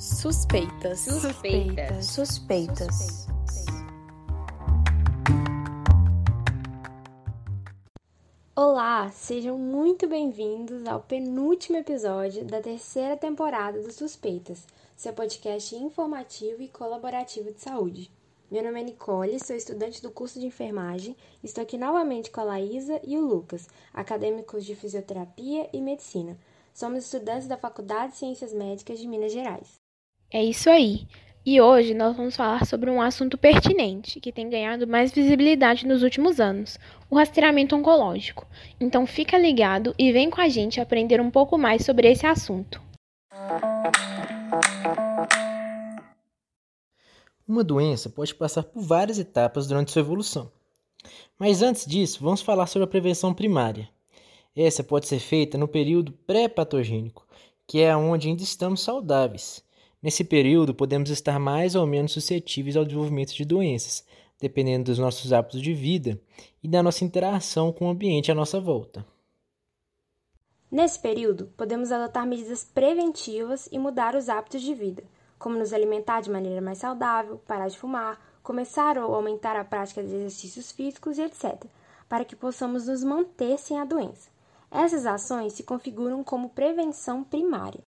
Suspeitas. Suspeitas. Suspeitas. Olá, sejam muito bem-vindos ao penúltimo episódio da terceira temporada do Suspeitas, seu podcast informativo e colaborativo de saúde. Meu nome é Nicole, sou estudante do curso de enfermagem. Estou aqui novamente com a Laísa e o Lucas, acadêmicos de fisioterapia e medicina. Somos estudantes da Faculdade de Ciências Médicas de Minas Gerais. É isso aí. E hoje nós vamos falar sobre um assunto pertinente que tem ganhado mais visibilidade nos últimos anos: o rastreamento oncológico. Então fica ligado e vem com a gente aprender um pouco mais sobre esse assunto. Uma doença pode passar por várias etapas durante sua evolução. Mas antes disso, vamos falar sobre a prevenção primária. Essa pode ser feita no período pré-patogênico, que é onde ainda estamos saudáveis. Nesse período, podemos estar mais ou menos suscetíveis ao desenvolvimento de doenças, dependendo dos nossos hábitos de vida e da nossa interação com o ambiente à nossa volta. Nesse período, podemos adotar medidas preventivas e mudar os hábitos de vida, como nos alimentar de maneira mais saudável, parar de fumar, começar ou aumentar a prática de exercícios físicos e etc., para que possamos nos manter sem a doença. Essas ações se configuram como prevenção primária.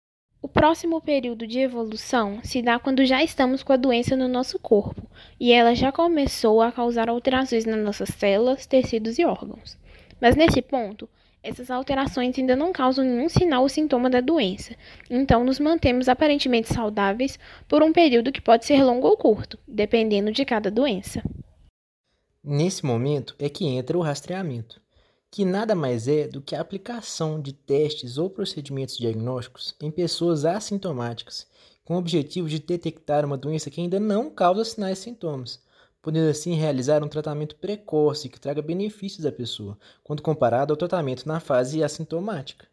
O próximo período de evolução se dá quando já estamos com a doença no nosso corpo e ela já começou a causar alterações nas nossas células, tecidos e órgãos. Mas nesse ponto, essas alterações ainda não causam nenhum sinal ou sintoma da doença, então nos mantemos aparentemente saudáveis por um período que pode ser longo ou curto, dependendo de cada doença. Nesse momento é que entra o rastreamento que nada mais é do que a aplicação de testes ou procedimentos diagnósticos em pessoas assintomáticas, com o objetivo de detectar uma doença que ainda não causa sinais e sintomas, podendo assim realizar um tratamento precoce que traga benefícios à pessoa, quando comparado ao tratamento na fase assintomática.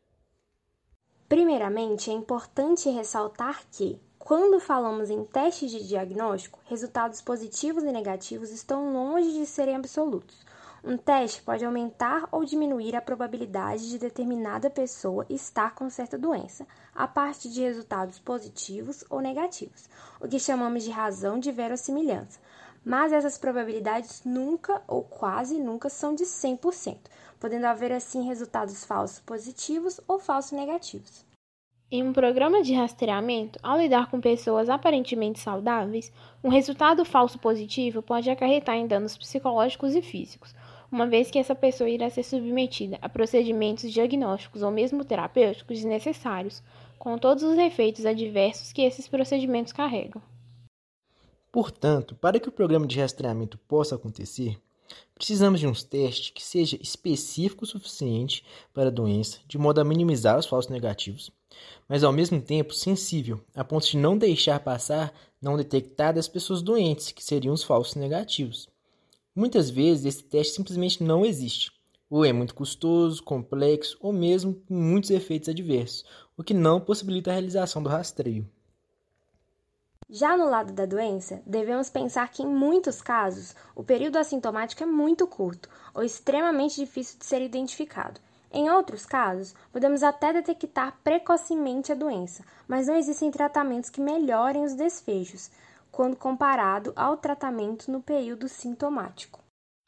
Primeiramente, é importante ressaltar que, quando falamos em testes de diagnóstico, resultados positivos e negativos estão longe de serem absolutos um teste pode aumentar ou diminuir a probabilidade de determinada pessoa estar com certa doença, a partir de resultados positivos ou negativos, o que chamamos de razão de verossimilhança. Mas essas probabilidades nunca ou quase nunca são de 100%, podendo haver assim resultados falsos positivos ou falsos negativos. Em um programa de rastreamento, ao lidar com pessoas aparentemente saudáveis, um resultado falso positivo pode acarretar em danos psicológicos e físicos, uma vez que essa pessoa irá ser submetida a procedimentos diagnósticos ou mesmo terapêuticos desnecessários, com todos os efeitos adversos que esses procedimentos carregam. Portanto, para que o programa de rastreamento possa acontecer, precisamos de um testes que seja específico o suficiente para a doença, de modo a minimizar os falsos negativos, mas ao mesmo tempo sensível, a ponto de não deixar passar não detectadas pessoas doentes, que seriam os falsos negativos. Muitas vezes esse teste simplesmente não existe, ou é muito custoso, complexo ou mesmo com muitos efeitos adversos, o que não possibilita a realização do rastreio. Já no lado da doença, devemos pensar que em muitos casos o período assintomático é muito curto ou extremamente difícil de ser identificado. Em outros casos, podemos até detectar precocemente a doença, mas não existem tratamentos que melhorem os desfechos, quando comparado ao tratamento no período sintomático.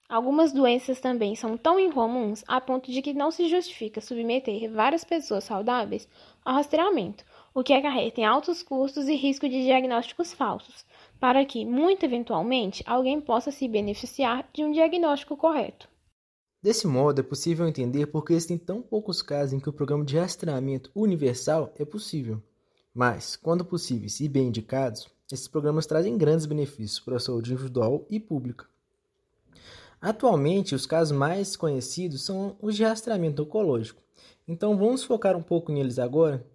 Algumas doenças também são tão incomuns a ponto de que não se justifica submeter várias pessoas saudáveis ao rastreamento, o que acarreta em altos custos e risco de diagnósticos falsos, para que, muito eventualmente, alguém possa se beneficiar de um diagnóstico correto. Desse modo, é possível entender por que existem tão poucos casos em que o programa de rastreamento universal é possível. Mas, quando possíveis e bem indicados, esses programas trazem grandes benefícios para a saúde individual e pública. Atualmente, os casos mais conhecidos são os de rastreamento oncológico. Então, vamos focar um pouco neles agora?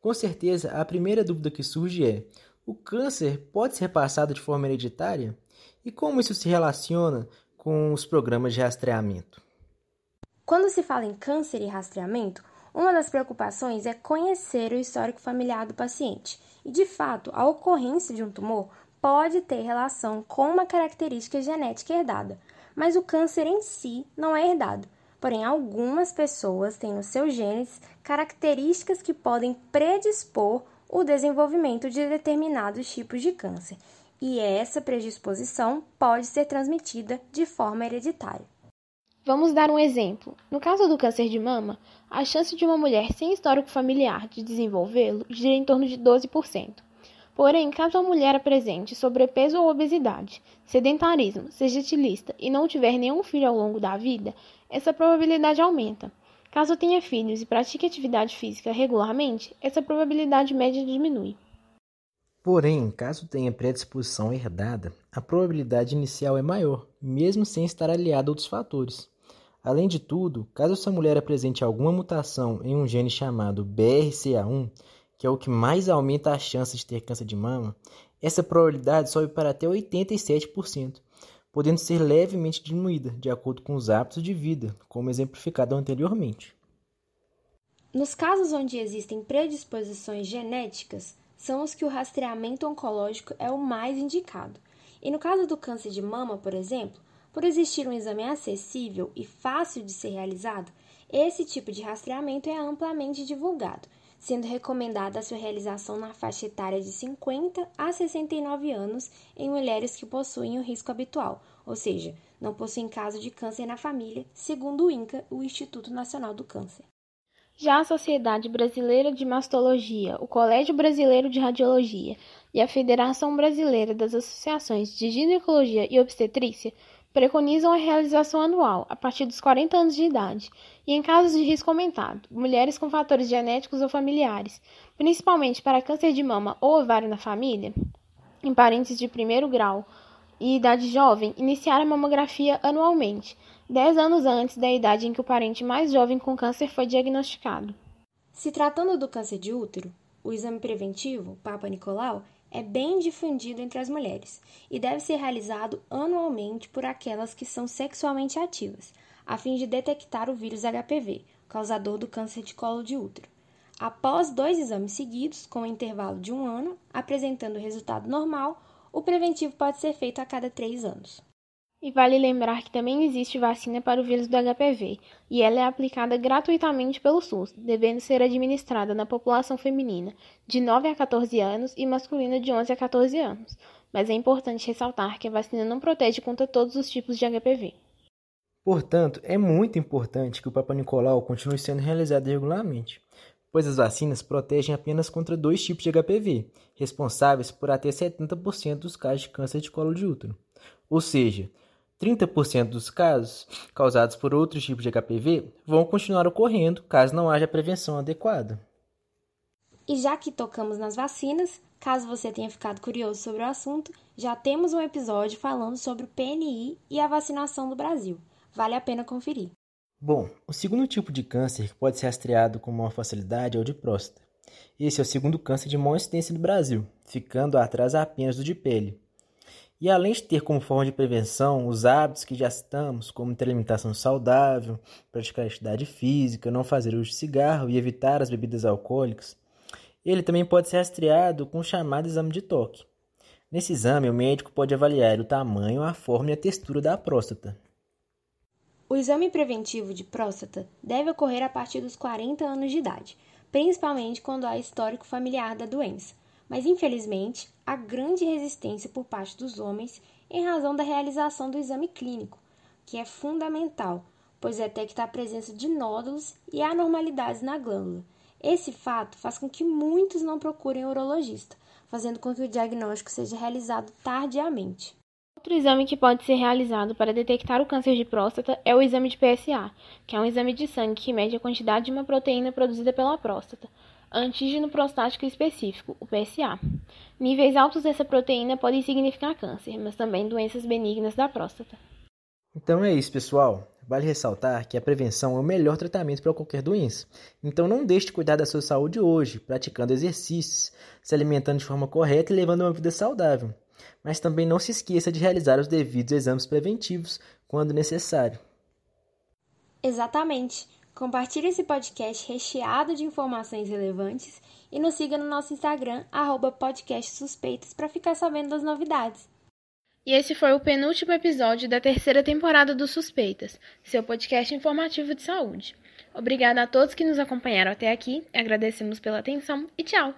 Com certeza, a primeira dúvida que surge é: o câncer pode ser passado de forma hereditária? E como isso se relaciona com os programas de rastreamento? Quando se fala em câncer e rastreamento, uma das preocupações é conhecer o histórico familiar do paciente e, de fato, a ocorrência de um tumor pode ter relação com uma característica genética herdada, mas o câncer em si não é herdado. Porém, algumas pessoas têm nos seus genes características que podem predispor o desenvolvimento de determinados tipos de câncer, e essa predisposição pode ser transmitida de forma hereditária. Vamos dar um exemplo. No caso do câncer de mama, a chance de uma mulher sem histórico familiar de desenvolvê-lo gira em torno de 12%. Porém, caso a mulher apresente sobrepeso ou obesidade, sedentarismo, seja etilista e não tiver nenhum filho ao longo da vida, essa probabilidade aumenta. Caso tenha filhos e pratique atividade física regularmente, essa probabilidade média diminui. Porém, caso tenha predisposição herdada, a probabilidade inicial é maior, mesmo sem estar aliada a outros fatores. Além de tudo, caso essa mulher apresente alguma mutação em um gene chamado BRCA1, que é o que mais aumenta a chance de ter câncer de mama, essa probabilidade sobe para até 87%, podendo ser levemente diminuída de acordo com os hábitos de vida, como exemplificado anteriormente. Nos casos onde existem predisposições genéticas, são os que o rastreamento oncológico é o mais indicado. E no caso do câncer de mama, por exemplo, por existir um exame acessível e fácil de ser realizado, esse tipo de rastreamento é amplamente divulgado, sendo recomendada a sua realização na faixa etária de 50 a 69 anos em mulheres que possuem o risco habitual, ou seja, não possuem caso de câncer na família, segundo o INCA, o Instituto Nacional do Câncer. Já a Sociedade Brasileira de Mastologia, o Colégio Brasileiro de Radiologia e a Federação Brasileira das Associações de Ginecologia e Obstetrícia preconizam a realização anual, a partir dos 40 anos de idade, e em casos de risco aumentado, mulheres com fatores genéticos ou familiares, principalmente para câncer de mama ou ovário na família, em parentes de primeiro grau e idade jovem, iniciar a mamografia anualmente, 10 anos antes da idade em que o parente mais jovem com câncer foi diagnosticado. Se tratando do câncer de útero, o exame preventivo, Papa Nicolau, é bem difundido entre as mulheres e deve ser realizado anualmente por aquelas que são sexualmente ativas, a fim de detectar o vírus HPV, causador do câncer de colo de útero. Após dois exames seguidos, com um intervalo de um ano, apresentando resultado normal, o preventivo pode ser feito a cada três anos. E vale lembrar que também existe vacina para o vírus do HPV, e ela é aplicada gratuitamente pelo SUS, devendo ser administrada na população feminina de 9 a 14 anos e masculina de 11 a 14 anos. Mas é importante ressaltar que a vacina não protege contra todos os tipos de HPV. Portanto, é muito importante que o Papa Nicolau continue sendo realizado regularmente, pois as vacinas protegem apenas contra dois tipos de HPV, responsáveis por até 70% dos casos de câncer de colo de útero. Ou seja, 30% dos casos causados por outros tipos de HPV vão continuar ocorrendo caso não haja prevenção adequada. E já que tocamos nas vacinas, caso você tenha ficado curioso sobre o assunto, já temos um episódio falando sobre o PNI e a vacinação do Brasil. Vale a pena conferir. Bom, o segundo tipo de câncer que pode ser rastreado com maior facilidade é o de próstata. Esse é o segundo câncer de maior incidência no Brasil, ficando atrás apenas do de pele. E além de ter como forma de prevenção os hábitos que já citamos, como ter alimentação saudável, praticar atividade física, não fazer uso de cigarro e evitar as bebidas alcoólicas, ele também pode ser rastreado com o chamado exame de toque. Nesse exame, o médico pode avaliar o tamanho, a forma e a textura da próstata. O exame preventivo de próstata deve ocorrer a partir dos 40 anos de idade, principalmente quando há histórico familiar da doença mas infelizmente há grande resistência por parte dos homens em razão da realização do exame clínico, que é fundamental, pois detecta a presença de nódulos e anormalidades na glândula. Esse fato faz com que muitos não procurem urologista, fazendo com que o diagnóstico seja realizado tardiamente. Outro exame que pode ser realizado para detectar o câncer de próstata é o exame de PSA, que é um exame de sangue que mede a quantidade de uma proteína produzida pela próstata antígeno prostático específico, o PSA. Níveis altos dessa proteína podem significar câncer, mas também doenças benignas da próstata. Então é isso, pessoal. Vale ressaltar que a prevenção é o melhor tratamento para qualquer doença. Então não deixe de cuidar da sua saúde hoje, praticando exercícios, se alimentando de forma correta e levando uma vida saudável. Mas também não se esqueça de realizar os devidos exames preventivos quando necessário. Exatamente. Compartilhe esse podcast recheado de informações relevantes e nos siga no nosso Instagram, podcastsuspeitas, para ficar sabendo das novidades. E esse foi o penúltimo episódio da terceira temporada do Suspeitas, seu podcast informativo de saúde. Obrigada a todos que nos acompanharam até aqui, agradecemos pela atenção e tchau!